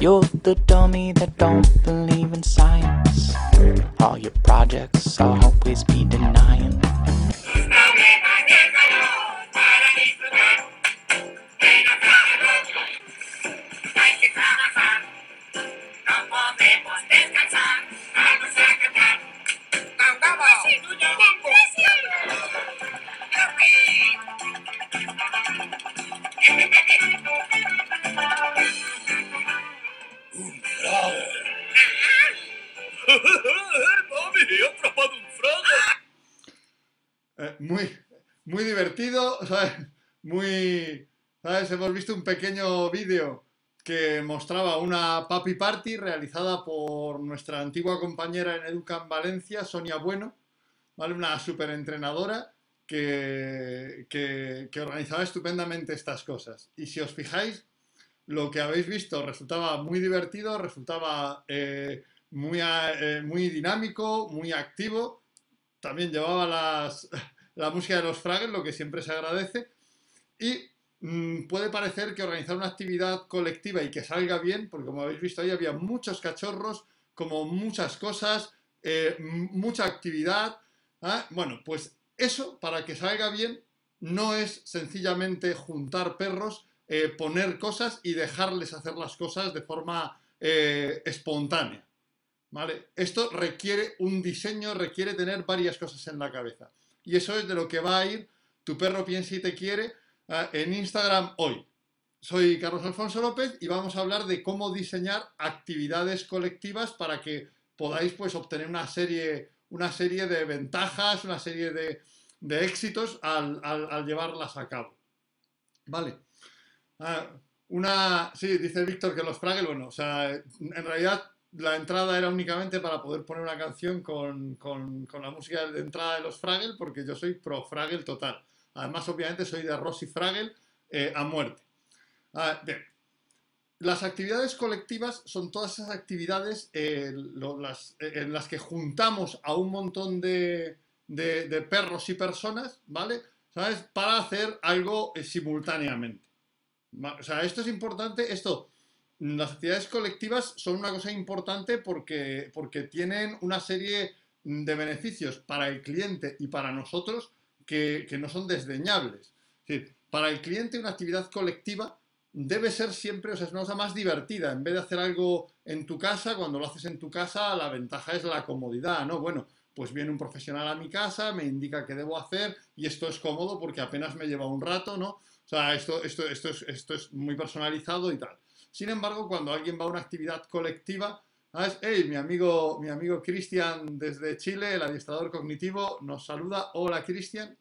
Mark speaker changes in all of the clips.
Speaker 1: You're the dummy that don't believe in science. All your projects I'll always be denying.
Speaker 2: Muy, muy divertido, ¿sabes? Muy. Hemos visto un pequeño vídeo que mostraba una papi party realizada por nuestra antigua compañera en Educan Valencia, Sonia Bueno, ¿vale? Una super entrenadora que, que, que organizaba estupendamente estas cosas. Y si os fijáis, lo que habéis visto resultaba muy divertido, resultaba eh, muy, eh, muy dinámico, muy activo. También llevaba las, la música de los Fraggles, lo que siempre se agradece. Y mm, puede parecer que organizar una actividad colectiva y que salga bien, porque como habéis visto ahí había muchos cachorros, como muchas cosas, eh, mucha actividad. ¿ah? Bueno, pues eso, para que salga bien, no es sencillamente juntar perros, eh, poner cosas y dejarles hacer las cosas de forma eh, espontánea. ¿Vale? Esto requiere un diseño, requiere tener varias cosas en la cabeza. Y eso es de lo que va a ir Tu perro piensa y te quiere eh, en Instagram hoy. Soy Carlos Alfonso López y vamos a hablar de cómo diseñar actividades colectivas para que podáis pues, obtener una serie, una serie de ventajas, una serie de, de éxitos al, al, al, llevarlas a cabo. Vale. Ah, una, sí, dice Víctor que los Fraggle, bueno, o sea, en realidad la entrada era únicamente para poder poner una canción con, con, la música de entrada de los Fraggle, porque yo soy pro Fraggle total. Además, obviamente, soy de Rosy Fraggle eh, a muerte. Ah. Las actividades colectivas son todas esas actividades eh, eh, en las que juntamos a un montón de, de, perros y personas, ¿vale? ¿Sabes? Para hacer algo simultáneamente. O sea, esto es importante, esto las actividades colectivas son una cosa importante porque, porque tienen una serie de beneficios para el cliente y para nosotros que, que no son desdeñables. Para el cliente una actividad colectiva debe ser siempre, o sea, es una cosa más divertida. En vez de hacer algo en tu casa, cuando lo haces en tu casa, la ventaja es la comodidad, ¿no? Bueno, pues viene un profesional a mi casa, me indica qué debo hacer y esto es cómodo porque apenas me lleva un rato, ¿no? O sea, esto, esto, esto, es, esto es muy personalizado y tal. Sin embargo, cuando alguien va a una actividad colectiva, ¿sabes? Hey, mi amigo, mi amigo Cristian desde Chile, el adiestrador cognitivo, nos saluda. Hola, Cristian.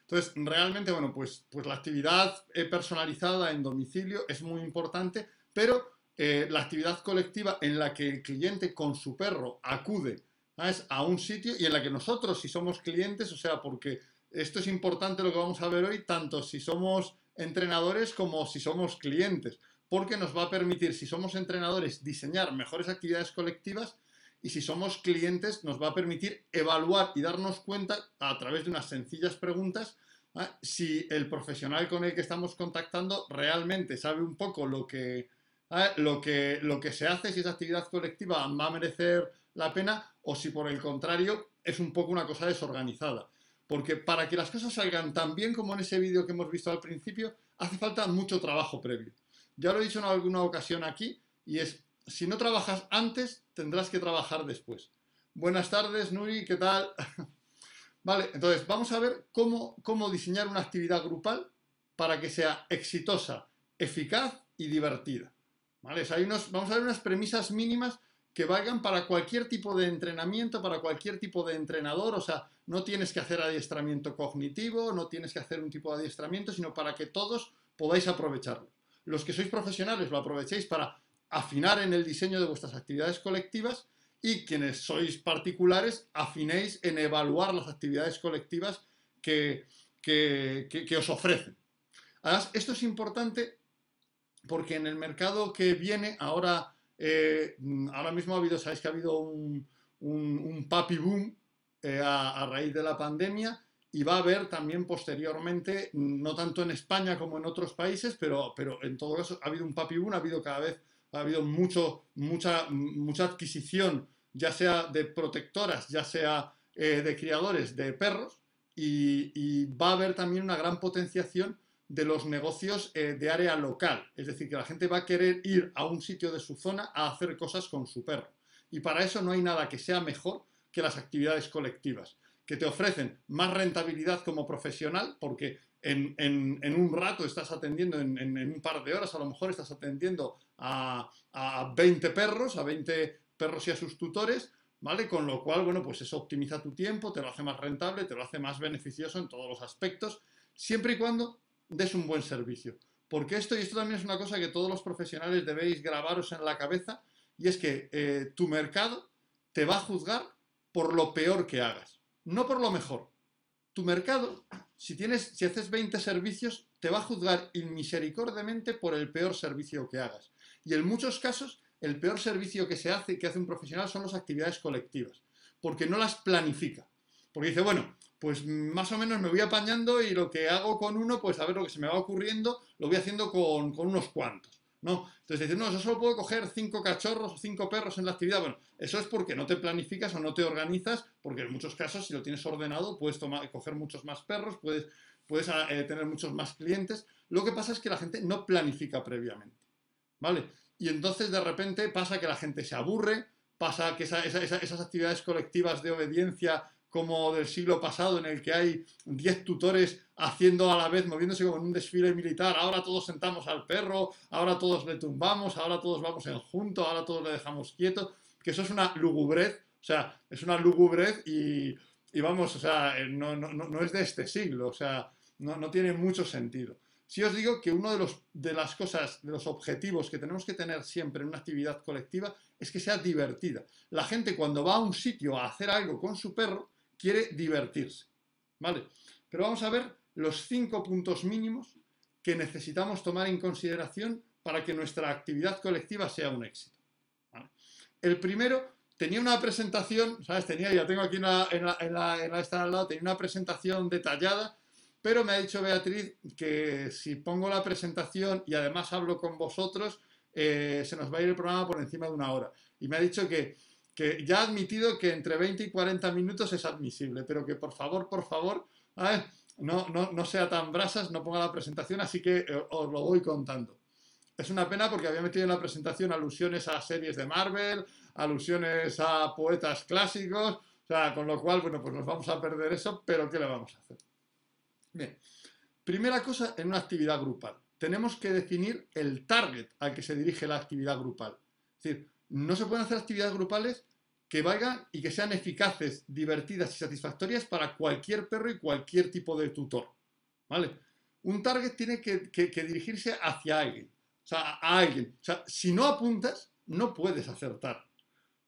Speaker 2: Entonces, realmente, bueno, pues, pues la actividad personalizada en domicilio es muy importante, pero eh, la actividad colectiva en la que el cliente con su perro acude ¿sabes? a un sitio y en la que nosotros, si somos clientes, o sea, porque esto es importante lo que vamos a ver hoy, tanto si somos entrenadores como si somos clientes, porque nos va a permitir, si somos entrenadores, diseñar mejores actividades colectivas y si somos clientes nos va a permitir evaluar y darnos cuenta a través de unas sencillas preguntas ¿eh? si el profesional con el que estamos contactando realmente sabe un poco lo que, ¿eh? lo que, lo que se hace, si esa actividad colectiva va a merecer la pena o si por el contrario es un poco una cosa desorganizada. Porque para que las cosas salgan tan bien como en ese vídeo que hemos visto al principio, hace falta mucho trabajo previo. Ya lo he dicho en alguna ocasión aquí, y es, si no trabajas antes, tendrás que trabajar después. Buenas tardes, Nuri, ¿qué tal? vale, entonces vamos a ver cómo, cómo diseñar una actividad grupal para que sea exitosa, eficaz y divertida. Hay unos, vamos a ver unas premisas mínimas que valgan para cualquier tipo de entrenamiento, para cualquier tipo de entrenador, o sea, no tienes que hacer adiestramiento cognitivo, no tienes que hacer un tipo de adiestramiento, sino para que todos podáis aprovecharlo. Los que sois profesionales lo aprovechéis para afinar en el diseño de vuestras actividades colectivas y quienes sois particulares afinéis en evaluar las actividades colectivas que, que, que, os ofrecen. Además, esto es importante porque en el mercado que viene ahora eh, ahora mismo ha habido, sabéis que ha habido un, un, un papi boom eh, a, a, raíz de la pandemia y va a haber también posteriormente, no tanto en España como en otros países, pero, pero en todo caso ha habido un papi boom, ha habido cada vez, ha habido mucho, mucha, mucha adquisición, ya sea de protectoras, ya sea eh, de criadores de perros, y, va a haber también una gran potenciación de los negocios eh, de área local. Es decir, que la gente va a querer ir a un sitio de su zona a hacer cosas con su perro. Y para eso no hay nada que sea mejor que las actividades colectivas que te ofrecen más rentabilidad como profesional, porque en, un rato estás atendiendo, en, un par de horas a lo mejor estás atendiendo a, a 20 perros, a 20 perros y a sus tutores, ¿vale? Con lo cual, bueno, pues eso optimiza tu tiempo, te lo hace más rentable, te lo hace más beneficioso en todos los aspectos, siempre y cuando des un buen servicio. Porque esto, y esto también es una cosa que todos los profesionales debéis grabaros en la cabeza, y es que eh, tu mercado te va a juzgar por lo peor que hagas no por lo mejor. Tu mercado, si, tienes, si haces 20 servicios, te va a juzgar inmisericordiamente por el peor servicio que hagas. Y en muchos casos, el peor servicio que se hace, que hace un profesional, son las actividades colectivas, porque no las planifica. Porque dice, bueno, pues más o menos me voy apañando y lo que hago con uno, pues a ver lo que se me va ocurriendo, lo voy haciendo con, unos cuantos. ¿no? Entonces dices, no, yo solo puedo coger cinco cachorros o cinco perros en la actividad. Bueno, eso es porque no te planificas o no te organizas, porque en muchos casos, si lo tienes ordenado, puedes tomar, coger muchos más perros, puedes, puedes ah, eh, tener muchos más clientes. Lo que pasa es que la gente no planifica previamente, ¿vale? Y entonces de repente pasa que la gente se aburre, pasa que esas actividades colectivas de obediencia como del siglo pasado, en el que hay 10 tutores haciendo a la vez, moviéndose como en un desfile militar, ahora todos sentamos al perro, ahora todos le tumbamos, ahora todos vamos en junto, ahora todos le dejamos quieto, que eso es una lugubrez, o sea, es una lugubrez y, vamos, o sea, eh, no, no, es de este siglo, o sea, no, tiene mucho sentido. Si os digo que uno de, los, de las cosas, de los objetivos que tenemos que tener siempre en una actividad colectiva es que sea divertida. La gente cuando va a un sitio a hacer algo con su perro, quiere divertirse. ¿Vale? Pero vamos a ver los cinco puntos mínimos que necesitamos tomar en consideración para que nuestra actividad colectiva sea un éxito. El primero tenía una presentación, ¿sabes? Tenía, ya tengo aquí en la, en en esta al lado, tenía una presentación detallada, pero me ha dicho Beatriz que si pongo la presentación y además hablo con vosotros, eh, se nos va a ir el programa por encima de una hora. Y me ha dicho que que ya ha admitido que entre 20 y 40 minutos es admisible, pero que por favor, por favor, no, no, sea tan brasas, no ponga la presentación, así que eh, os lo voy contando. Es una pena porque había metido en la presentación alusiones a series de Marvel, alusiones a poetas clásicos, o sea, con lo cual, bueno, pues nos vamos a perder eso, pero ¿qué le vamos a hacer? Bien, primera cosa en una actividad grupal. Tenemos que definir el target al que se dirige la actividad grupal. Es decir, no se pueden hacer actividades grupales que vayan y que sean eficaces, divertidas y satisfactorias para cualquier perro y cualquier tipo de tutor. ¿Vale? Un target tiene que, dirigirse hacia alguien. O sea, a alguien. O sea, si no apuntas, no puedes acertar.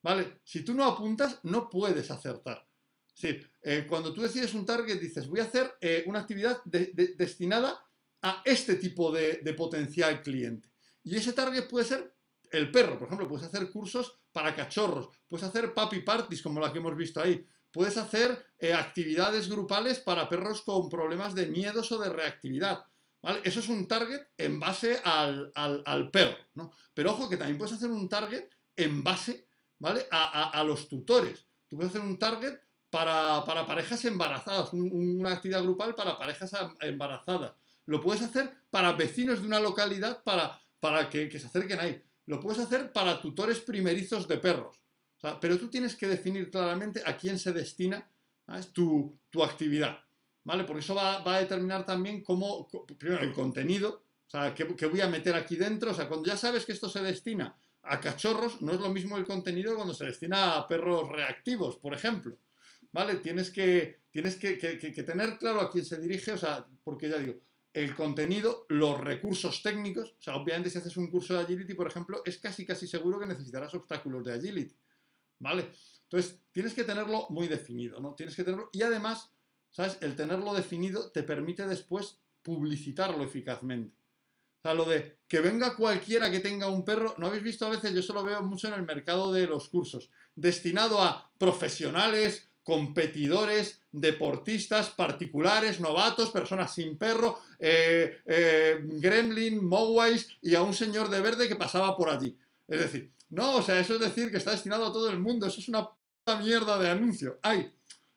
Speaker 2: ¿Vale? Si tú no apuntas, no puedes acertar. Sí, eh, cuando tú decides un target, dices, voy a hacer eh, una actividad destinada a este tipo de, de potencial cliente. Y ese target puede ser el perro, por ejemplo, puedes hacer cursos para cachorros, puedes hacer puppy parties como la que hemos visto ahí, puedes hacer eh, actividades grupales para perros con problemas de miedos o de reactividad. Eso es un target en base al, perro. ¿no? Pero ojo que también puedes hacer un target en base ¿vale? a, los tutores. Tú puedes hacer un target para, parejas embarazadas, una actividad grupal para parejas embarazadas. Lo puedes hacer para vecinos de una localidad para, para que se acerquen ahí. Lo puedes hacer para tutores primerizos de perros. pero tú tienes que definir claramente a quién se destina tu, tu, actividad. ¿Vale? Porque eso va, a determinar también cómo, primero, el contenido, o sea, qué, voy a meter aquí dentro. O sea, cuando ya sabes que esto se destina a cachorros, no es lo mismo el contenido cuando se destina a perros reactivos, por ejemplo. ¿Vale? Tienes que, tienes que, que tener claro a quién se dirige, o sea, porque ya digo, el contenido, los recursos técnicos. O sea, obviamente si haces un curso de agility, por ejemplo, es casi casi seguro que necesitarás obstáculos de agility. ¿Vale? Entonces, tienes que tenerlo muy definido, ¿no? Tienes que tenerlo. Y además, ¿sabes? El tenerlo definido te permite después publicitarlo eficazmente. O sea, lo de que venga cualquiera que tenga un perro, ¿no habéis visto a veces? Yo eso lo veo mucho en el mercado de los cursos, destinado a profesionales competidores, deportistas, particulares, novatos, personas sin perro, eh, eh, gremlin, mogwais y a un señor de verde que pasaba por allí. Es decir, no, o sea, eso es decir que está destinado a todo el mundo, eso es una puta mierda de anuncio. Ay,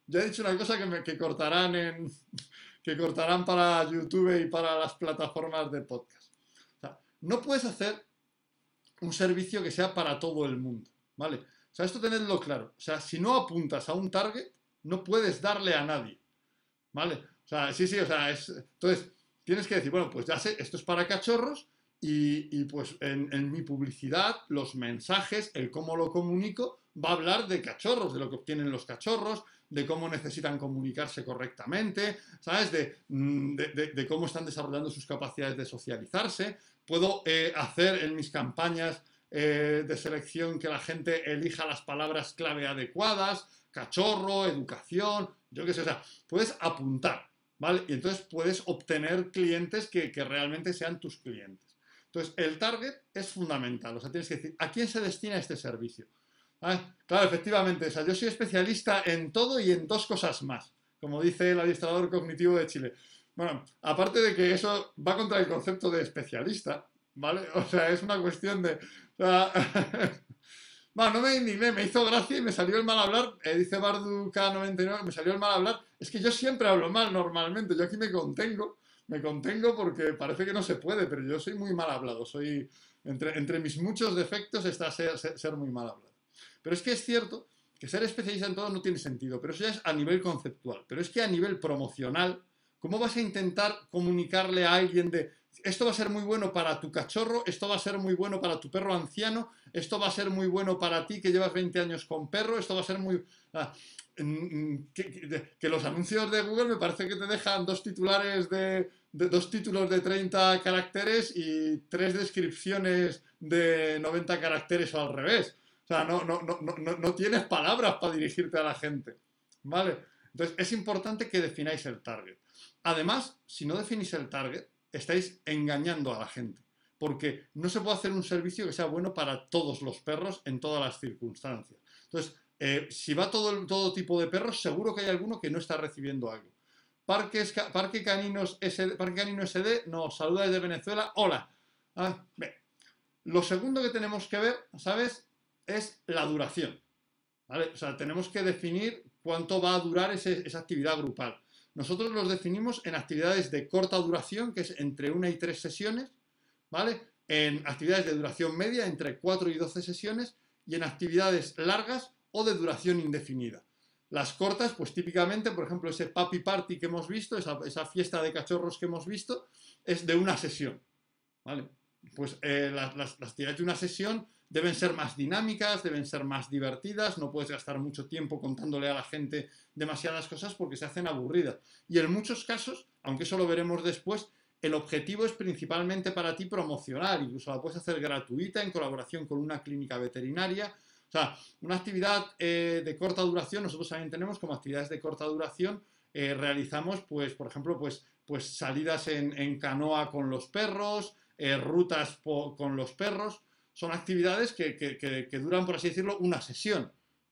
Speaker 2: ya he dicho una cosa que, me, que cortarán en que cortarán para YouTube y para las plataformas de podcast. O sea, no puedes hacer un servicio que sea para todo el mundo, ¿vale? O sea, esto tenedlo claro. O sea, si no apuntas a un target, no puedes darle a nadie. ¿Vale? O sea, sí, sí, o sea, es. Entonces, tienes que decir, bueno, pues ya sé, esto es para cachorros y, pues en, mi publicidad, los mensajes, el cómo lo comunico, va a hablar de cachorros, de lo que obtienen los cachorros, de cómo necesitan comunicarse correctamente, ¿sabes? De, mm, cómo están desarrollando sus capacidades de socializarse. Puedo eh, hacer en mis campañas eh, de selección que la gente elija las palabras clave adecuadas, cachorro, educación, yo qué sé, o sea, puedes apuntar, ¿vale? Y entonces puedes obtener clientes que, realmente sean tus clientes. Entonces, el target es fundamental, o sea, tienes que decir, ¿a quién se destina este servicio? Claro, efectivamente, o sea, yo soy especialista en todo y en dos cosas más, como dice el administrador cognitivo de Chile. Bueno, aparte de que eso va contra el concepto de especialista, ¿vale? O sea, es una cuestión de... no me indigné, me hizo gracia y me salió el mal hablar. Eh, dice Bardu K99, me salió el mal hablar. Es que yo siempre hablo mal normalmente, yo aquí me contengo, me contengo porque parece que no se puede, pero yo soy muy mal hablado, soy... Entre, entre mis muchos defectos está ser, ser muy mal hablado. Pero es que es cierto que ser especialista en todo no tiene sentido, pero eso ya es a nivel conceptual. Pero es que a nivel promocional, ¿cómo vas a intentar comunicarle a alguien de esto va a ser muy bueno para tu cachorro, esto va a ser muy bueno para tu perro anciano, esto va a ser muy bueno para ti que llevas 20 años con perro, esto va a ser muy... Ah, mm, que, los anuncios de Google me parece que te dejan dos titulares de, dos títulos de 30 caracteres y tres descripciones de 90 caracteres o al revés. O sea, no, no, no, no, no tienes palabras para dirigirte a la gente. ¿Vale? Entonces, es importante que defináis el target. Además, si no definís el target, estáis engañando a la gente. Porque no se puede hacer un servicio que sea bueno para todos los perros en todas las circunstancias. Entonces, eh, si va todo, todo tipo de perros, seguro que hay alguno que no está recibiendo algo. Parques, Parque, Caninos SD, Parque Canino SD nos saluda desde Venezuela. Hola. Ah, Lo segundo que tenemos que ver, ¿sabes? Es la duración. O sea, tenemos que definir cuánto va a durar esa actividad grupal. Nosotros los definimos en actividades de corta duración, que es entre una y tres sesiones, ¿vale? En actividades de duración media, entre 4 y 12 sesiones, y en actividades largas o de duración indefinida. Las cortas, pues típicamente, por ejemplo, ese puppy party que hemos visto, esa, fiesta de cachorros que hemos visto, es de una sesión, ¿vale? Pues eh, las actividades de una sesión deben ser más dinámicas, deben ser más divertidas, no puedes gastar mucho tiempo contándole a la gente demasiadas cosas porque se hacen aburridas. Y en muchos casos, aunque eso lo veremos después, el objetivo es principalmente para ti promocionar, incluso la puedes hacer gratuita en colaboración con una clínica veterinaria. O sea, una actividad eh, de corta duración, nosotros también tenemos como actividades de corta duración, eh, realizamos, pues, por ejemplo, pues, pues salidas en, canoa con los perros, eh, rutas con los perros son actividades que, duran, por así decirlo, una sesión,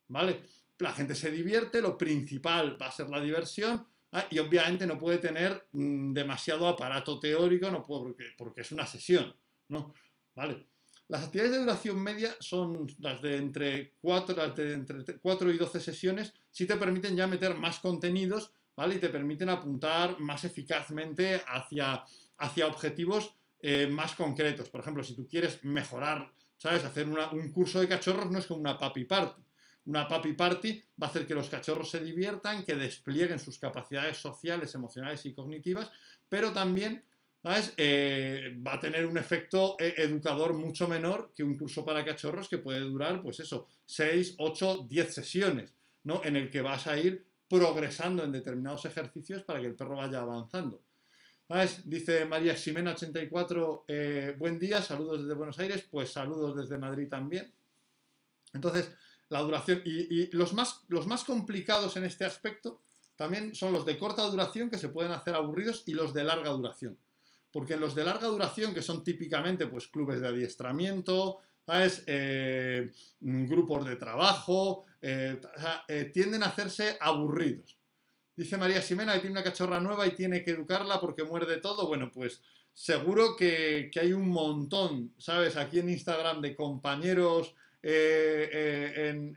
Speaker 2: ¿vale? La gente se divierte, lo principal va a ser la diversión, ¿ah? y obviamente no puede tener mm, demasiado aparato teórico, no puede, porque, es una sesión, ¿no? ¿Vale? Las actividades de duración media son las de entre 4, entre 4 y 12 sesiones, si te permiten ya meter más contenidos, ¿vale? Y te permiten apuntar más eficazmente hacia, hacia objetivos eh, más concretos. Por ejemplo, si tú quieres mejorar, ¿sabes? Hacer un curso de cachorros no es como una papi party. Una papi party va a hacer que los cachorros se diviertan, que desplieguen sus capacidades sociales, emocionales y cognitivas, pero también ¿sabes? Eh, va a tener un efecto eh, educador mucho menor que un curso para cachorros que puede durar, pues eso, 6, 8, 10 sesiones, ¿no? En el que vas a ir progresando en determinados ejercicios para que el perro vaya avanzando. Dice María Ximena 84, eh, buen día, saludos desde Buenos Aires, pues saludos desde Madrid también. Entonces, la duración y, los, más, los más complicados en este aspecto también son los de corta duración que se pueden hacer aburridos y los de larga duración. Porque los de larga duración, que son típicamente pues, clubes de adiestramiento. Eh, grupos de trabajo, eh, tienden a hacerse aburridos. Dice María Ximena que tiene una cachorra nueva y tiene que educarla porque muerde todo. Bueno, pues seguro que, hay un montón, ¿sabes? Aquí en Instagram de compañeros en,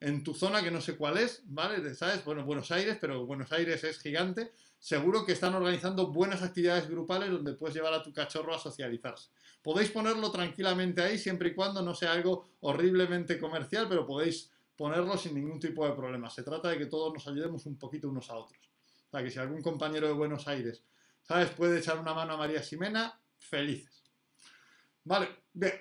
Speaker 2: en, tu zona, que no sé cuál es, ¿vale? ¿Sabes? Bueno, Buenos Aires, pero Buenos Aires es gigante. Seguro que están organizando buenas actividades grupales donde puedes llevar a tu cachorro a socializarse. Podéis ponerlo tranquilamente ahí siempre y cuando no sea algo horriblemente comercial, pero podéis ponerlo sin ningún tipo de problema. Se trata de que todos nos ayudemos un poquito unos a otros. O sea, que si algún compañero de Buenos Aires, ¿sabes? Puede echar una mano a María Ximena, felices. Vale, bien.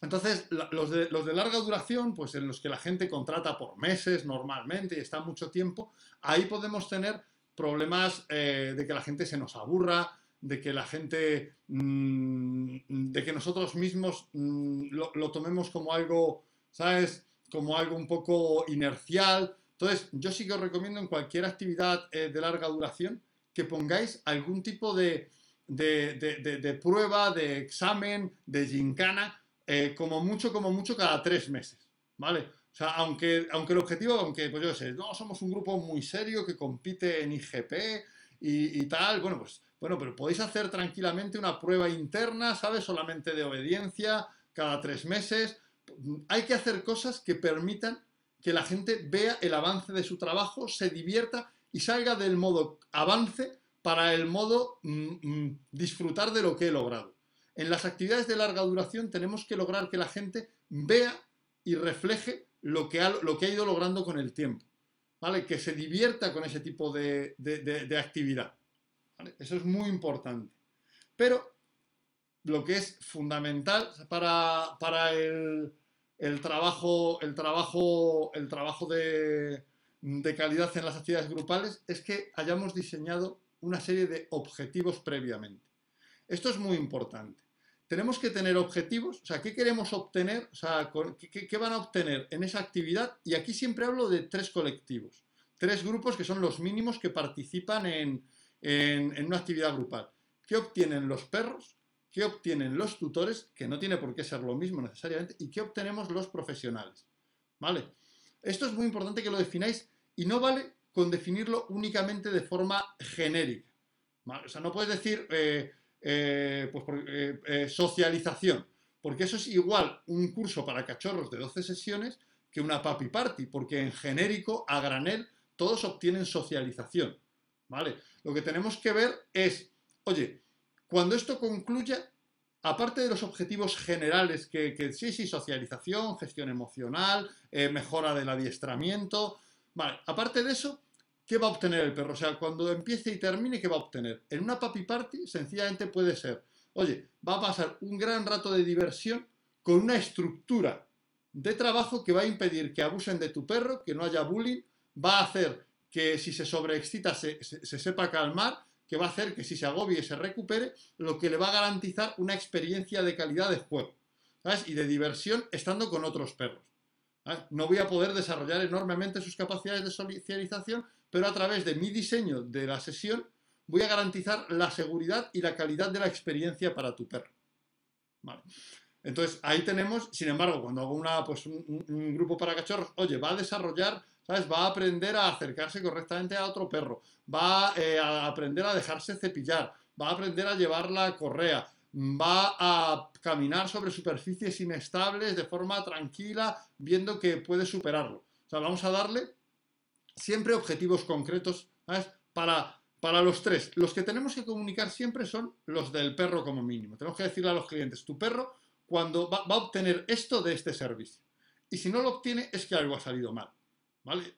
Speaker 2: Entonces, los de, los de, larga duración, pues en los que la gente contrata por meses normalmente y está mucho tiempo, ahí podemos tener problemas eh, de que la gente se nos aburra, de que la gente, mm, de que nosotros mismos mm, lo, tomemos como algo, ¿sabes? Como algo un poco inercial. Entonces, yo sí que os recomiendo en cualquier actividad eh, de larga duración que pongáis algún tipo de, de, prueba, de examen, de gincana, eh, como mucho, como mucho cada tres meses, ¿vale? O sea, aunque, aunque el objetivo, aunque, pues yo sé, no, somos un grupo muy serio que compite en IGP y, y tal, bueno, pues bueno, pero podéis hacer tranquilamente una prueba interna, ¿sabes? Solamente de obediencia, cada tres meses. Hay que hacer cosas que permitan que la gente vea el avance de su trabajo, se divierta y salga del modo avance para el modo mm, mm, disfrutar de lo que he logrado. En las actividades de larga duración tenemos que lograr que la gente vea y refleje lo que ha, lo que ha ido logrando con el tiempo. ¿vale? Que se divierta con ese tipo de actividad. Eso es muy importante. Pero lo que es fundamental para, el, trabajo, el trabajo, el trabajo de, calidad en las actividades grupales es que hayamos diseñado una serie de objetivos previamente. Esto es muy importante. Tenemos que tener objetivos, o sea, ¿qué queremos obtener? ¿qué, van a obtener en esa actividad? Y aquí siempre hablo de tres colectivos, tres grupos que son los mínimos que participan en, en, una actividad grupal. ¿Qué obtienen los perros? ¿Qué obtienen los tutores? Que no tiene por qué ser lo mismo necesariamente. ¿Y qué obtenemos los profesionales? ¿Vale? Esto es muy importante que lo defináis y no vale con definirlo únicamente de forma genérica. O sea, no puedes decir eh, eh, pues eh, socialización, porque eso es igual un curso para cachorros de 12 sesiones que una papi party, porque en genérico, a granel, todos obtienen socialización. ¿Vale? Lo que tenemos que ver es, oye, cuando esto concluya, aparte de los objetivos generales, que, sí, sí, socialización, gestión emocional, eh, mejora del adiestramiento, vale, aparte de eso, ¿qué va a obtener el perro? O sea, cuando empiece y termine, ¿qué va a obtener? En una papi party, sencillamente puede ser, oye, va a pasar un gran rato de diversión con una estructura de trabajo que va a impedir que abusen de tu perro, que no haya bullying, va a hacer que si se sobreexcita se, sepa calmar, que va a hacer que si se agobie se recupere, lo que le va a garantizar una experiencia de calidad de juego y de diversión estando con otros perros. No voy a poder desarrollar enormemente sus capacidades de socialización, pero a través de mi diseño de la sesión voy a garantizar la seguridad y la calidad de la experiencia para tu perro. Entonces, ahí tenemos, sin embargo, cuando hago pues, un grupo para cachorros, oye, va a desarrollar Va a aprender a acercarse correctamente a otro perro, va eh, a aprender a dejarse cepillar, va a aprender a llevar la correa, va a caminar sobre superficies inestables de forma tranquila, viendo que puede superarlo. O sea, vamos a darle siempre objetivos concretos Para, para los tres. Los que tenemos que comunicar siempre son los del perro como mínimo. Tenemos que decirle a los clientes, tu perro cuando va a obtener esto de este servicio. Y si no lo obtiene es que algo ha salido mal. ¿Vale?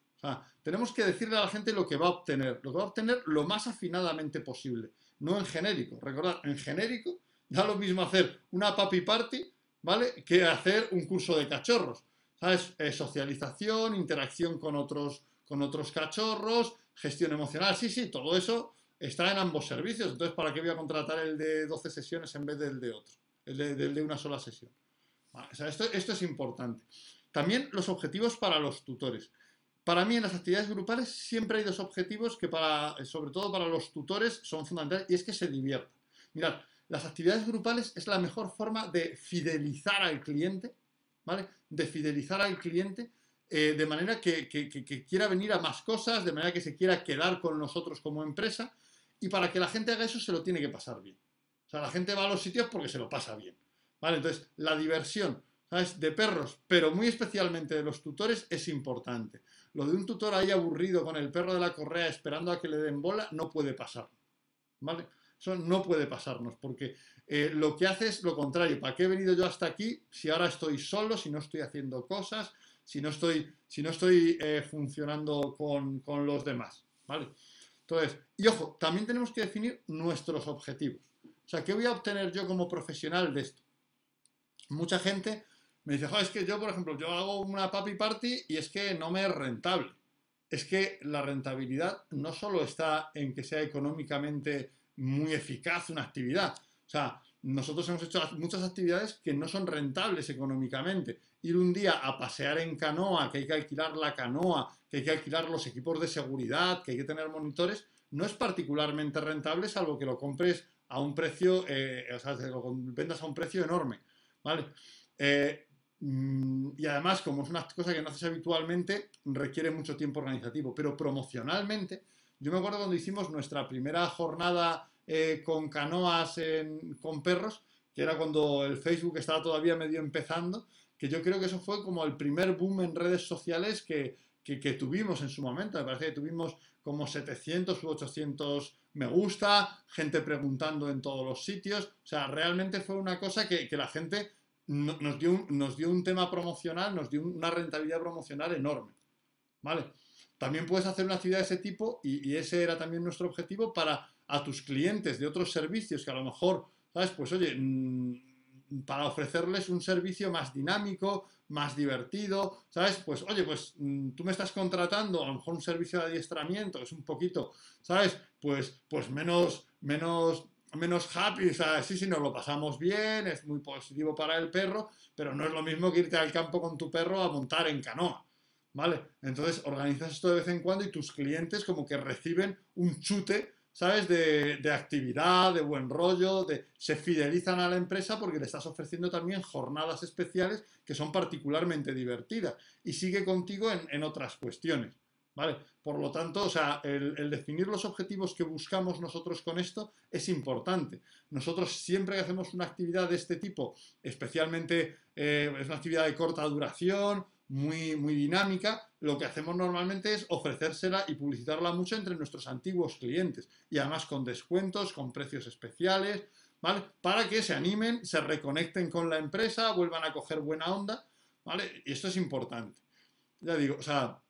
Speaker 2: tenemos que decirle a la gente lo que va a obtener, lo que va a obtener lo más afinadamente posible, no en genérico. Recordad, en genérico da lo mismo hacer una papi party, ¿vale? Que hacer un curso de cachorros. ¿Sabes? Eh, socialización, interacción con otros, con otros cachorros, gestión emocional, sí, sí, todo eso está en ambos servicios. Entonces, ¿para qué voy a contratar el de 12 sesiones en vez del de otro? El de, una sola sesión. esto, esto es importante. También los objetivos para los tutores. Para mí en las actividades grupales siempre hay dos objetivos que para, sobre todo para los tutores son fundamentales y es que se diviertan. Mirad, las actividades grupales es la mejor forma de fidelizar al cliente, ¿vale? De fidelizar al cliente eh, de manera que, quiera venir a más cosas, de manera que se quiera quedar con nosotros como empresa, y para que la gente haga eso se lo tiene que pasar bien. O sea, la gente va a los sitios porque se lo pasa bien. ¿Vale? Entonces, la diversión, ¿sabes? De perros, pero muy especialmente de los tutores, es importante. Lo de un tutor ahí aburrido con el perro de la correa esperando a que le den bola, no puede pasar. ¿Vale? Eso no puede pasarnos, porque eh, lo que hace es lo contrario. ¿Para qué he venido yo hasta aquí si ahora estoy solo, si no estoy haciendo cosas, si no estoy, si no estoy eh, funcionando con, los demás. ¿vale? Entonces, y ojo, también tenemos que definir nuestros objetivos. O sea, ¿qué voy a obtener yo como profesional de esto? Mucha gente me dice, es que yo, por ejemplo, yo hago una papi party y es que no me es rentable. Es que la rentabilidad no solo está en que sea económicamente muy eficaz una actividad. O sea, nosotros hemos hecho muchas actividades que no son rentables económicamente. Ir un día a pasear en canoa, que hay que alquilar la canoa, que hay que alquilar los equipos de seguridad, que hay que tener monitores, no es particularmente rentable salvo que lo compres a un precio, eh, o sea, lo vendas a un precio enorme. ¿vale? Eh, y además, como es una cosa que no haces habitualmente, requiere mucho tiempo organizativo. Pero promocionalmente, yo me acuerdo cuando hicimos nuestra primera jornada eh, con canoas con perros, que era cuando el Facebook estaba todavía medio empezando, que yo creo que eso fue como el primer boom en redes sociales que, tuvimos en su momento. Me parece que tuvimos como 700 u 800 me gusta, gente preguntando en todos los sitios. O sea, realmente fue una cosa que, la gente nos, dio un, nos dio un tema promocional, nos dio una rentabilidad promocional enorme. ¿Vale? También puedes hacer una actividad de ese tipo y ese era también nuestro objetivo para a tus clientes de otros servicios que a lo mejor, ¿sabes? Pues oye, mm, para ofrecerles un servicio más dinámico, más divertido, ¿sabes? Pues oye, pues mm, tú me estás contratando a lo mejor un servicio de adiestramiento, es un poquito, ¿sabes? Pues, pues menos, menos, menos happy, sí, sí, nos lo pasamos bien, es muy positivo para el perro, pero no es lo mismo que irte al campo con tu perro a montar en canoa. ¿Vale? Entonces organizas esto de vez en cuando y tus clientes como que reciben un chute ¿sabes? De, actividad, de buen rollo, de, se fidelizan a la empresa porque le estás ofreciendo también jornadas especiales que son particularmente divertidas y sigue contigo en, otras cuestiones. ¿Vale? Por lo tanto, o sea, el, definir los objetivos que buscamos nosotros con esto es importante. Nosotros siempre que hacemos una actividad de este tipo, especialmente eh, es una actividad de corta duración muy, muy dinámica, lo que hacemos normalmente es ofrecérsela y publicitarla mucho entre nuestros antiguos clientes y además con descuentos, con precios especiales, ¿vale? Para que se animen, se reconecten con la empresa, vuelvan a coger buena onda, ¿vale? Y esto es importante. Ya digo, o sea,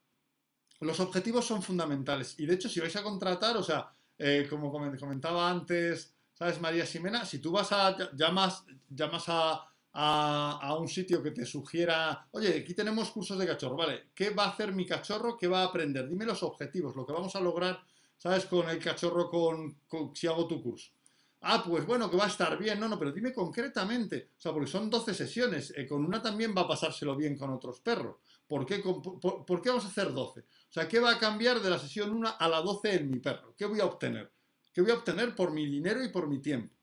Speaker 2: los objetivos son fundamentales y de hecho si vais a contratar, o sea, eh, como comentaba antes, ¿sabes? María Ximena, si tú vas a, llamas, llamas a a, un sitio que te sugiera, oye, aquí tenemos cursos de cachorro, ¿vale? ¿Qué va a hacer mi cachorro? ¿Qué va a aprender? Dime los objetivos, lo que vamos a lograr, ¿sabes? Con el cachorro, con, si hago tu curso. Ah, pues bueno, que va a estar bien. No, no, pero dime concretamente. O sea, porque son 12 sesiones. Eh, con una también va a pasárselo bien con otros perros. ¿Por qué, por, qué vamos a hacer 12? O sea, ¿qué va a cambiar de la sesión 1 a la 12 en mi perro? ¿Qué voy a obtener? ¿Qué voy a obtener por mi dinero y por mi tiempo?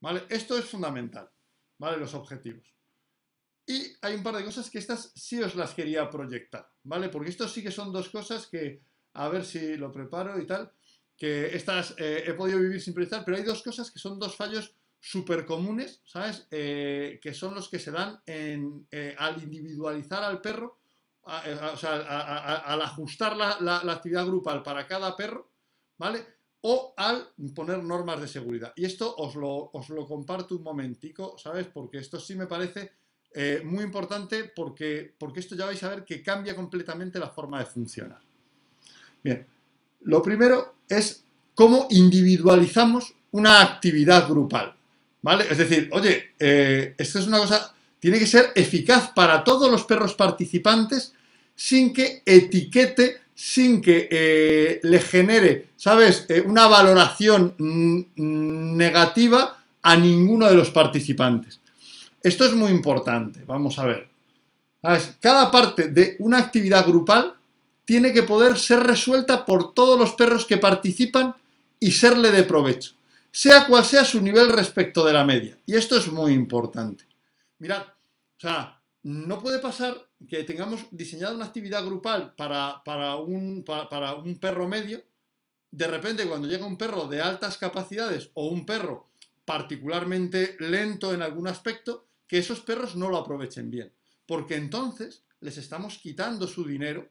Speaker 2: ¿Vale? Esto es fundamental. ¿vale? Los objetivos. Y hay un par de cosas que estas sí os las quería proyectar, ¿vale? Porque esto sí que son dos cosas que, a ver si lo preparo y tal, que estas eh, he podido vivir sin proyectar, pero hay dos cosas que son dos fallos súper comunes, ¿sabes? Eh, que son los que se dan en, eh, al individualizar al perro, o sea, al ajustar la, la actividad grupal para cada perro, ¿vale? o al poner normas de seguridad. Y esto os lo, os lo comparto un momentico, ¿sabes? Porque esto sí me parece eh, muy importante porque, porque esto ya vais a ver que cambia completamente la forma de funcionar. Bien, lo primero es cómo individualizamos una actividad grupal, ¿vale? Es decir, oye, eh, esto es una cosa, tiene que ser eficaz para todos los perros participantes sin que etiquete sin que eh, le genere, ¿sabes?, eh, una valoración negativa a ninguno de los participantes. Esto es muy importante, vamos a ver. Cada parte de una actividad grupal tiene que poder ser resuelta por todos los perros que participan y serle de provecho. sea cual sea su nivel respecto de la media. Y esto es muy importante. Mirad, o sea, no puede pasar que tengamos diseñado una actividad grupal para, para, un, para, un perro medio, de repente cuando llega un perro de altas capacidades o un perro particularmente lento en algún aspecto, que esos perros no lo aprovechen bien. Porque entonces les estamos quitando su dinero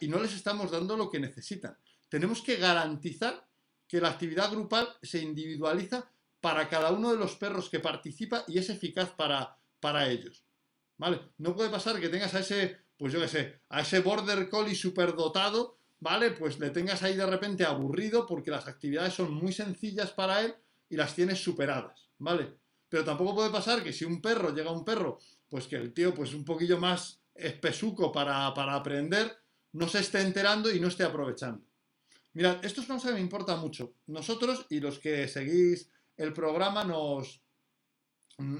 Speaker 2: y no les estamos dando lo que necesitan. Tenemos que garantizar que la actividad grupal se individualiza para cada uno de los perros que participa y es eficaz para, para ellos. ¿Vale? No puede pasar que tengas a ese, pues yo qué sé, a ese border collie superdotado, ¿vale? Pues le tengas ahí de repente aburrido porque las actividades son muy sencillas para él y las tienes superadas, ¿vale? Pero tampoco puede pasar que si un perro llega a un perro, pues que el tío pues un poquillo más espesuco para, para aprender, no se esté enterando y no esté aprovechando. Mirad, esto es una cosa que me importa mucho. Nosotros y los que seguís el programa nos...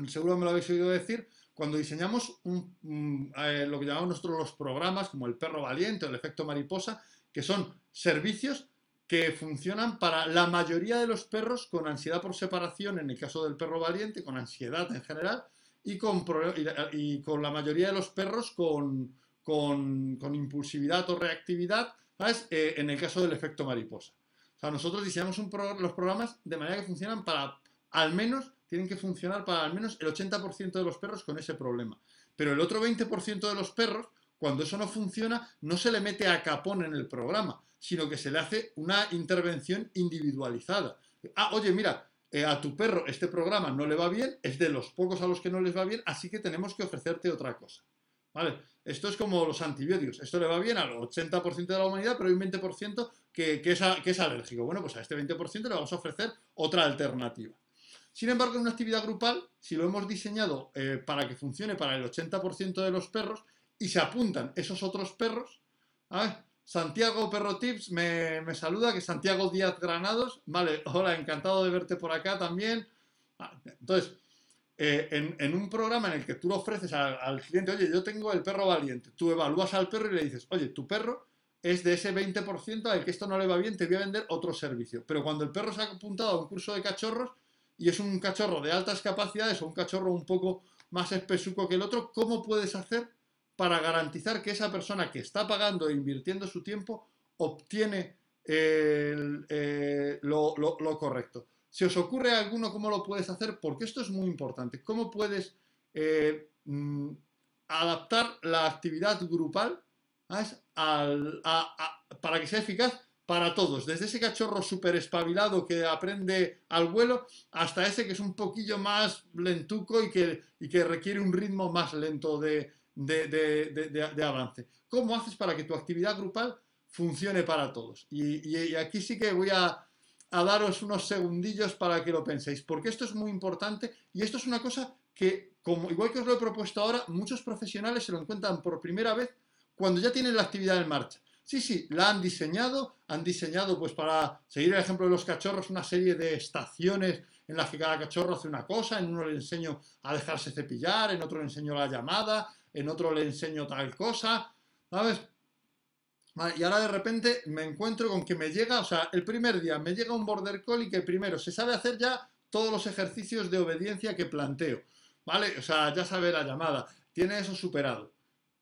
Speaker 2: Seguro me lo habéis oído decir, cuando diseñamos eh, lo que llamamos nosotros los programas, como el perro valiente o el efecto mariposa, que son servicios que funcionan para la mayoría de los perros con ansiedad por separación, en el caso del perro valiente, con ansiedad en general, y con, la mayoría de los perros con, impulsividad o reactividad, eh, en el caso del efecto mariposa. O sea, nosotros diseñamos los programas de manera que funcionan para, al menos, tienen que funcionar para al menos el 80% de los perros con ese problema. Pero el otro 20% de los perros, cuando eso no funciona, no se le mete a capón en el programa, sino que se le hace una intervención individualizada. Ah, oye, mira, eh, a tu perro este programa no le va bien, es de los pocos a los que no les va bien, así que tenemos que ofrecerte otra cosa. ¿Vale? Esto es como los antibióticos. Esto le va bien al 80% de la humanidad, pero hay un 20% que, es, que es alérgico. Bueno, pues a este 20% le vamos a ofrecer otra alternativa. Sin embargo, en una actividad grupal, si lo hemos diseñado eh, para que funcione para el 80% de los perros y se apuntan esos otros perros, a ver, Santiago Perro Tips me, me, saluda, que Santiago Díaz Granados, vale, hola, encantado de verte por acá también. Ah, entonces, eh, en, un programa en el que tú lo ofreces al, cliente, oye, yo tengo el perro valiente, tú evalúas al perro y le dices, oye, tu perro es de ese 20% al que esto no le va bien, te voy a vender otro servicio. Pero cuando el perro se ha apuntado a un curso de cachorros y es un cachorro de altas capacidades o un cachorro un poco más espesuco que el otro, ¿cómo puedes hacer para garantizar que esa persona que está pagando e invirtiendo su tiempo obtiene eh, lo correcto? Si os ocurre alguno, ¿cómo lo puedes hacer? Porque esto es muy importante. ¿Cómo puedes eh, mm, adaptar la actividad grupal para que sea eficaz para todos? Desde ese cachorro súper espabilado que aprende al vuelo hasta ese que es un poquillo más lentuco y que, que requiere un ritmo más lento de, de, avance. ¿Cómo haces para que tu actividad grupal funcione para todos? y aquí sí que voy a a daros unos segundillos para que lo penséis, porque esto es muy importante y esto es una cosa que, como, igual que os lo he propuesto ahora, muchos profesionales se lo encuentran por primera vez cuando ya tienen la actividad en marcha. Sí, sí, la han diseñado, han diseñado, pues para seguir el ejemplo de los cachorros, una serie de estaciones en las que cada cachorro hace una cosa, en uno le enseño a dejarse cepillar, en otro le enseño la llamada, en otro le enseño tal cosa, ¿sabes? Y ahora de repente me encuentro con que me llega, o sea, el primer día me llega un border collie que primero se sabe hacer ya todos los ejercicios de obediencia que planteo, ¿vale? O sea, ya sabe la llamada, tiene eso superado.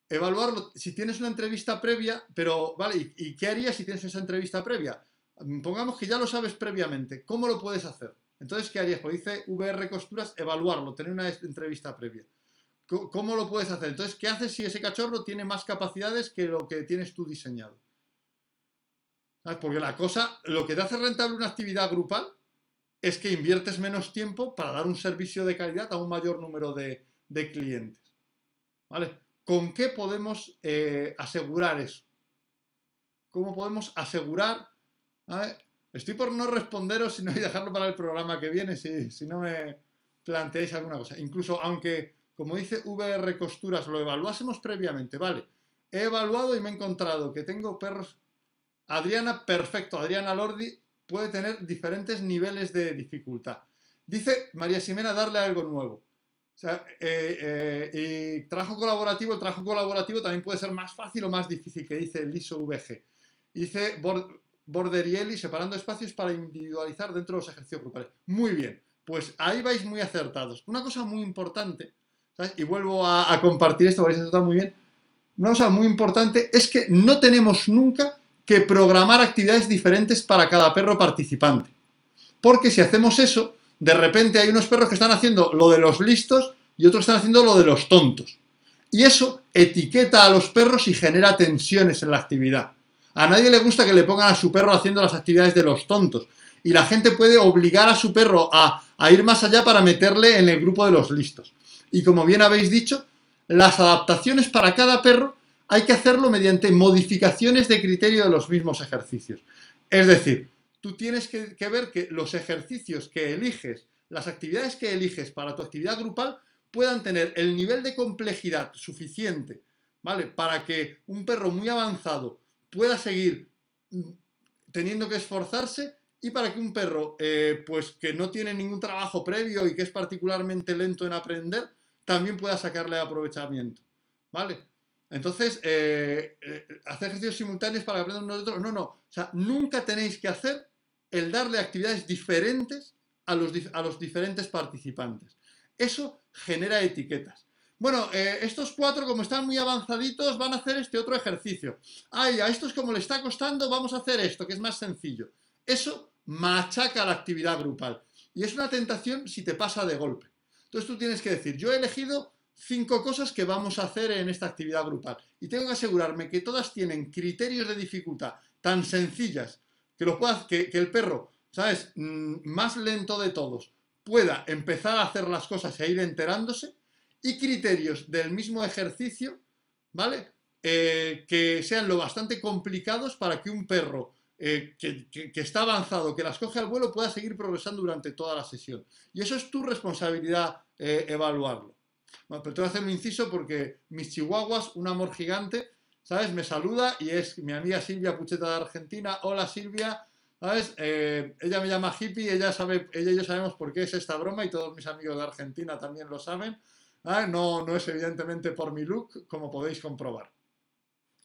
Speaker 2: Evaluarlo, si tienes una entrevista previa, pero, ¿vale? ¿Y, qué harías si tienes esa entrevista previa? Pongamos que ya lo sabes previamente, ¿cómo lo puedes hacer? Entonces, ¿qué harías? Pues dice VR Costuras, evaluarlo, tener una entrevista previa. ¿Cómo lo puedes hacer? Entonces, ¿qué haces si ese cachorro tiene más capacidades que lo que tienes tú diseñado? Porque la cosa, lo que te hace rentable una actividad grupal es que inviertes menos tiempo para dar un servicio de calidad a un mayor número de, clientes. ¿Vale? ¿Con qué podemos eh, asegurar eso? ¿Cómo podemos asegurar? Estoy por no responderos, sino dejarlo para el programa que viene, si, si no me planteáis alguna cosa. Incluso aunque como dice VR Costuras, lo evaluásemos previamente, vale. He evaluado y me he encontrado que tengo perros. Adriana, perfecto. Adriana Lordi puede tener diferentes niveles de dificultad. Dice María Ximena darle algo nuevo. Eh, eh, y trabajo colaborativo, el trabajo colaborativo también puede ser más fácil o más difícil, que dice el ISO VG. dice Borderiel y separando espacios para individualizar dentro de los ejercicios grupales. Muy bien, pues ahí vais muy acertados. Una cosa muy importante, y vuelvo a, compartir esto, vais a muy bien. Una cosa muy importante es que no tenemos nunca que programar actividades diferentes para cada perro participante. Porque si hacemos eso, de repente hay unos perros que están haciendo lo de los listos y otros están haciendo lo de los tontos. Y eso etiqueta a los perros y genera tensiones en la actividad. A nadie le gusta que le pongan a su perro haciendo las actividades de los tontos. Y la gente puede obligar a su perro a, ir más allá para meterle en el grupo de los listos. Y como bien habéis dicho, las adaptaciones para cada perro hay que hacerlo mediante modificaciones de criterio de los mismos ejercicios. Es decir, tú tienes que, ver que los ejercicios que eliges, las actividades que eliges para tu actividad grupal puedan tener el nivel de complejidad suficiente, ¿vale? Para que un perro muy avanzado pueda seguir mm, teniendo que esforzarse y para que un perro, eh, pues que no tiene ningún trabajo previo y que es particularmente lento en aprender, también pueda sacarle aprovechamiento, ¿vale? Entonces, eh, eh, hacer ejercicios simultáneos para aprender uno de otro, no, no, o sea, nunca tenéis que hacer el darle actividades diferentes a los, a los diferentes participantes. Eso genera etiquetas. Bueno, eh, estos cuatro, como están muy avanzaditos, van a hacer este otro ejercicio. Ay, a estos como le está costando, vamos a hacer esto, que es más sencillo. Eso machaca la actividad grupal. Y es una tentación si te pasa de golpe. Entonces tú tienes que decir, yo he elegido cinco cosas que vamos a hacer en esta actividad grupal. Y tengo que asegurarme que todas tienen criterios de dificultad tan sencillas que, el perro, ¿sabes? Mm, más lento de todos, pueda empezar a hacer las cosas e ir enterándose y criterios del mismo ejercicio, ¿vale? Eh, que sean lo bastante complicados para que un perro eh, que, está avanzado, que las coge al vuelo, pueda seguir progresando durante toda la sesión. Y eso es tu responsabilidad eh, evaluarlo. pero te voy a hacer un inciso porque mis chihuahuas, un amor gigante, ¿sabes? Me saluda y es mi amiga Silvia Pucheta de Argentina. Hola Silvia, ¿sabes? ella me llama hippie, ella, sabe, ella y yo sabemos por qué es esta broma y todos mis amigos de Argentina también lo saben. Ah, no, no es evidentemente por mi look, como podéis comprobar.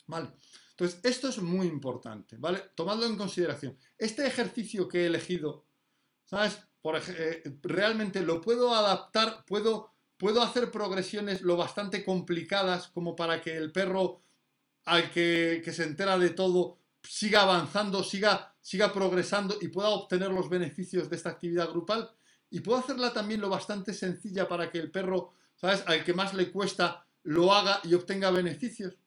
Speaker 2: ¿Vale? Entonces, esto es muy importante, ¿vale? Tomadlo en consideración. Este ejercicio que he elegido, ¿sabes? Por, eh, realmente lo puedo adaptar, puedo, puedo hacer progresiones lo bastante complicadas como para que el perro al que, que se entera de todo siga avanzando, siga, siga progresando y pueda obtener los beneficios de esta actividad grupal. Y puedo hacerla también lo bastante sencilla para que el perro ¿sabes? Al que más le cuesta lo haga y obtenga beneficios.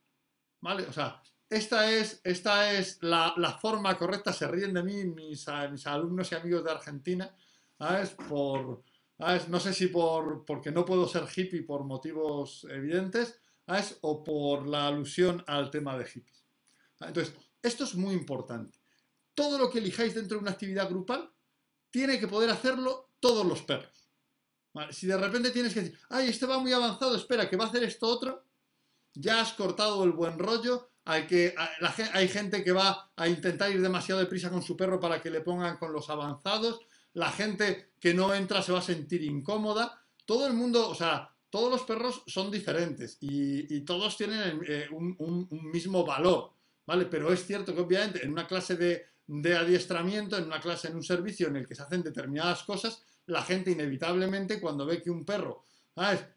Speaker 2: ¿Vale? O sea, esta es, esta es la, forma correcta, se ríen de mí mis, mis alumnos y amigos de Argentina, ¿sabes? Por, No sé si por, porque no puedo ser hippie por motivos evidentes, ¿sabes? O por la alusión al tema de hippies. Entonces, esto es muy importante. Todo lo que elijáis dentro de una actividad grupal tiene que poder hacerlo todos los perros. Si de repente tienes que decir, ay, este va muy avanzado, espera, que va a hacer esto otro, ya has cortado el buen rollo, hay, que, hay gente que va a intentar ir demasiado deprisa con su perro para que le pongan con los avanzados, la gente que no entra se va a sentir incómoda, todo el mundo, o sea, todos los perros son diferentes y, todos tienen eh, un, mismo valor, ¿vale? Pero es cierto que obviamente en una clase de, de adiestramiento, en una clase, en un servicio en el que se hacen determinadas cosas, la gente inevitablemente cuando ve que un perro,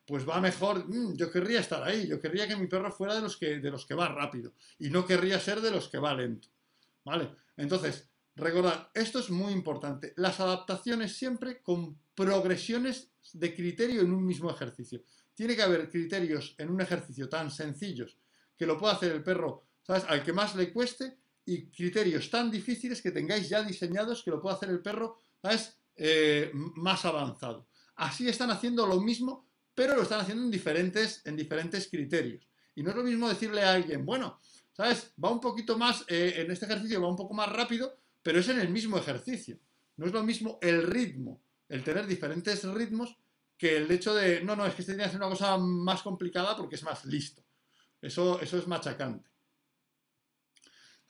Speaker 2: Pues va mejor, mm, yo querría estar ahí, yo querría que mi perro fuera de los que, de los que va rápido y no querría ser de los que va lento, ¿vale? Entonces, recordad, esto es muy importante, las adaptaciones siempre con progresiones de criterio en un mismo ejercicio. Tiene que haber criterios en un ejercicio tan sencillos que lo pueda hacer el perro, ¿sabes? Al que más le cueste y criterios tan difíciles que tengáis ya diseñados que lo pueda hacer el perro, ¿sabes? Eh, más avanzado. Así están haciendo lo mismo, pero lo están haciendo en diferentes, en diferentes criterios. Y no es lo mismo decirle a alguien, bueno, ¿sabes? Va un poquito más, eh, en este ejercicio va un poco más rápido, pero es en el mismo ejercicio. No es lo mismo el ritmo, el tener diferentes ritmos, que el hecho de, no, no, es que este tiene que hacer una cosa más complicada porque es más listo. Eso, eso es machacante.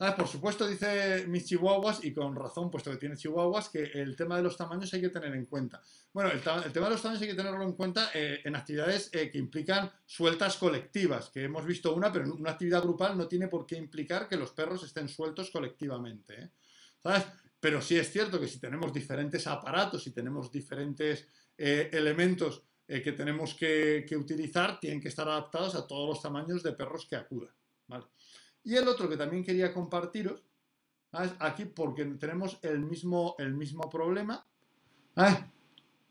Speaker 2: Ah, por supuesto, dice mis chihuahuas, y con razón, puesto que tiene chihuahuas, que el tema de los tamaños hay que tener en cuenta. Bueno, el, tema de los tamaños hay que tenerlo en cuenta eh, en actividades eh, que implican sueltas colectivas, que hemos visto una, pero una actividad grupal no tiene por qué implicar que los perros estén sueltos colectivamente. ¿eh? ¿sabes? Pero sí es cierto que si tenemos diferentes aparatos y tenemos diferentes eh, elementos eh, que tenemos que, utilizar, tienen que estar adaptados a todos los tamaños de perros que acudan. Y el otro que también quería compartiros, aquí porque tenemos el mismo, el mismo problema,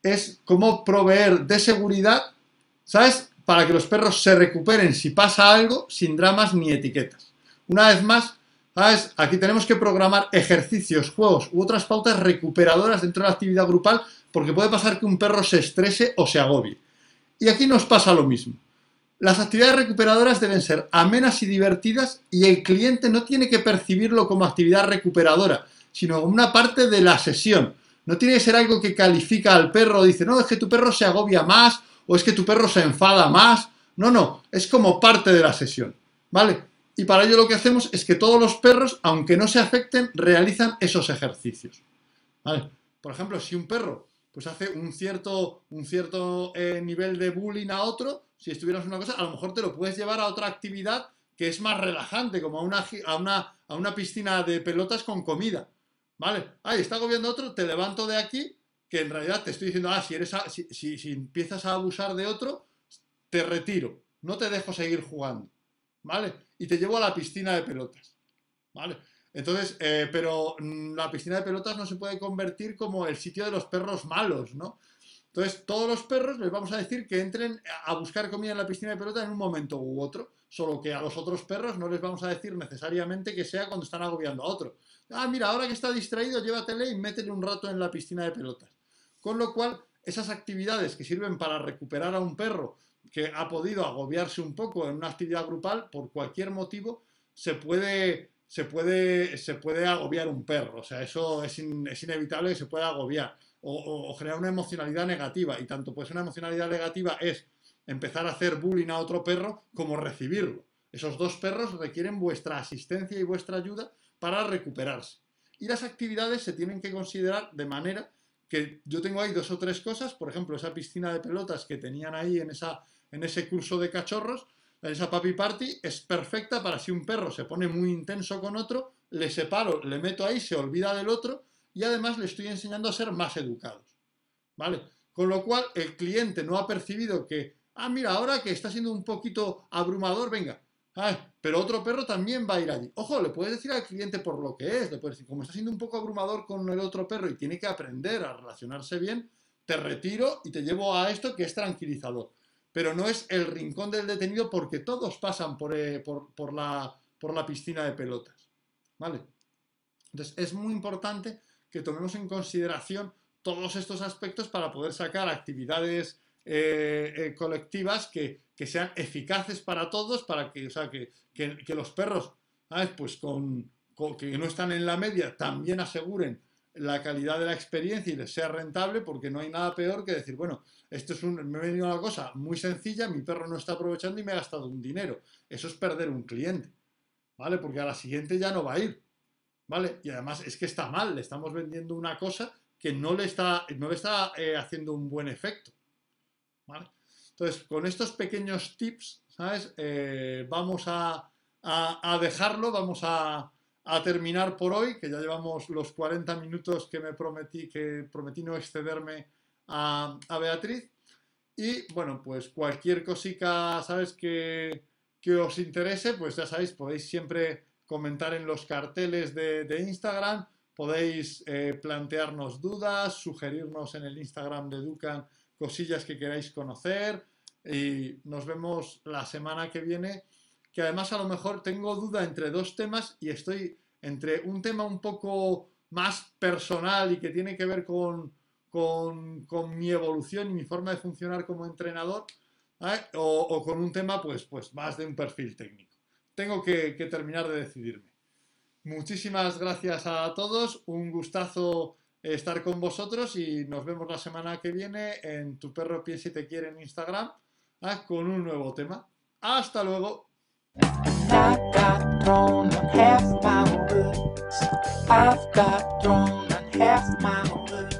Speaker 2: es cómo proveer de seguridad, ¿sabes? Para que los perros se recuperen si pasa algo sin dramas ni etiquetas. Una vez más, ¿sabes? Aquí tenemos que programar ejercicios, juegos u otras pautas recuperadoras dentro de la actividad grupal porque puede pasar que un perro se estrese o se agobie. Y aquí nos pasa lo mismo. Las actividades recuperadoras deben ser amenas y divertidas y el cliente no tiene que percibirlo como actividad recuperadora, sino como una parte de la sesión. No tiene que ser algo que califica al perro, dice, no, es que tu perro se agobia más o es que tu perro se enfada más. No, no, es como parte de la sesión. ¿Vale? Y para ello lo que hacemos es que todos los perros, aunque no se afecten, realizan esos ejercicios. Por ejemplo, si un perro pues hace un cierto, un cierto eh, nivel de bullying a otro, si estuvieras una cosa, a lo mejor te lo puedes llevar a otra actividad que es más relajante, como a una, a una, a una piscina de pelotas con comida. ¿Vale? Ahí está agobiando otro, te levanto de aquí, que en realidad te estoy diciendo, ah, si, eres si, si, empiezas a abusar de otro, te retiro, no te dejo seguir jugando. ¿Vale? Y te llevo a la piscina de pelotas. ¿Vale? Entonces, eh, pero mm, la piscina de pelotas no se puede convertir como el sitio de los perros malos, ¿no? Entonces, todos los perros les vamos a decir que entren a buscar comida en la piscina de pelotas en un momento u otro, solo que a los otros perros no les vamos a decir necesariamente que sea cuando están agobiando a otro. Ah, mira, ahora que está distraído, llévatele y métele un rato en la piscina de pelotas. Con lo cual, esas actividades que sirven para recuperar a un perro que ha podido agobiarse un poco en una actividad grupal, por cualquier motivo, se puede se puede, se puede agobiar un perro. O sea, eso es, inevitable que se pueda agobiar o, generar una emocionalidad negativa. Y tanto pues una emocionalidad negativa es empezar a hacer bullying a otro perro como recibirlo. Esos dos perros requieren vuestra asistencia y vuestra ayuda para recuperarse. Y las actividades se tienen que considerar de manera que yo tengo ahí dos o tres cosas, por ejemplo, esa piscina de pelotas que tenían ahí en, esa, en ese curso de cachorros, esa papi party es perfecta para si un perro se pone muy intenso con otro, le separo, le meto ahí, se olvida del otro y además le estoy enseñando a ser más educados. ¿Vale? Con lo cual el cliente no ha percibido que, ah, mira, ahora que está siendo un poquito abrumador, venga, pero otro perro también va a ir allí. Ojo, le puedes decir al cliente por lo que es, le puedes decir, como está siendo un poco abrumador con el otro perro y tiene que aprender a relacionarse bien, te retiro y te llevo a esto que es tranquilizador pero no es el rincón del detenido porque todos pasan eh, por, la, por la piscina de pelotas. ¿Vale? Entonces es muy importante que tomemos en consideración todos estos aspectos para poder sacar actividades eh, eh, colectivas que, sean eficaces para todos, para que, o sea, que, los perros, Pues con, que no están en la media, también aseguren la calidad de la experiencia y les sea rentable, porque no hay nada peor que decir, bueno, esto es un, me ha venido una cosa muy sencilla, mi perro no está aprovechando y me ha gastado un dinero. Eso es perder un cliente, ¿vale? Porque a la siguiente ya no va a ir, ¿vale? Y además es que está mal, le estamos vendiendo una cosa que no le está, no le está eh, haciendo un buen efecto, ¿vale? Entonces, con estos pequeños tips, ¿sabes? Eh, vamos a, dejarlo, vamos a, a terminar por hoy, que ya llevamos los 40 minutos que me prometí, que prometí no excederme a, Beatriz. Y bueno, pues cualquier cosica, ¿sabes? Que, que, os interese, pues ya sabéis, podéis siempre comentar en los carteles de, Instagram, podéis eh, plantearnos dudas, sugerirnos en el Instagram de Ducan cosillas que queráis conocer y nos vemos la semana que viene, que además a lo mejor tengo duda entre dos temas y estoy entre un tema un poco más personal y que tiene que ver con, con, mi evolución y mi forma de funcionar como entrenador, o, con un tema pues, pues más de un perfil técnico. Tengo que, terminar de decidirme. Muchísimas gracias a todos, un gustazo estar con vosotros y nos vemos la semana que viene en Tu Perro Piensa y Te Quiere en Instagram con un nuevo tema. Hasta luego. And I
Speaker 1: got thrown on half my words. I've got thrown on half my words.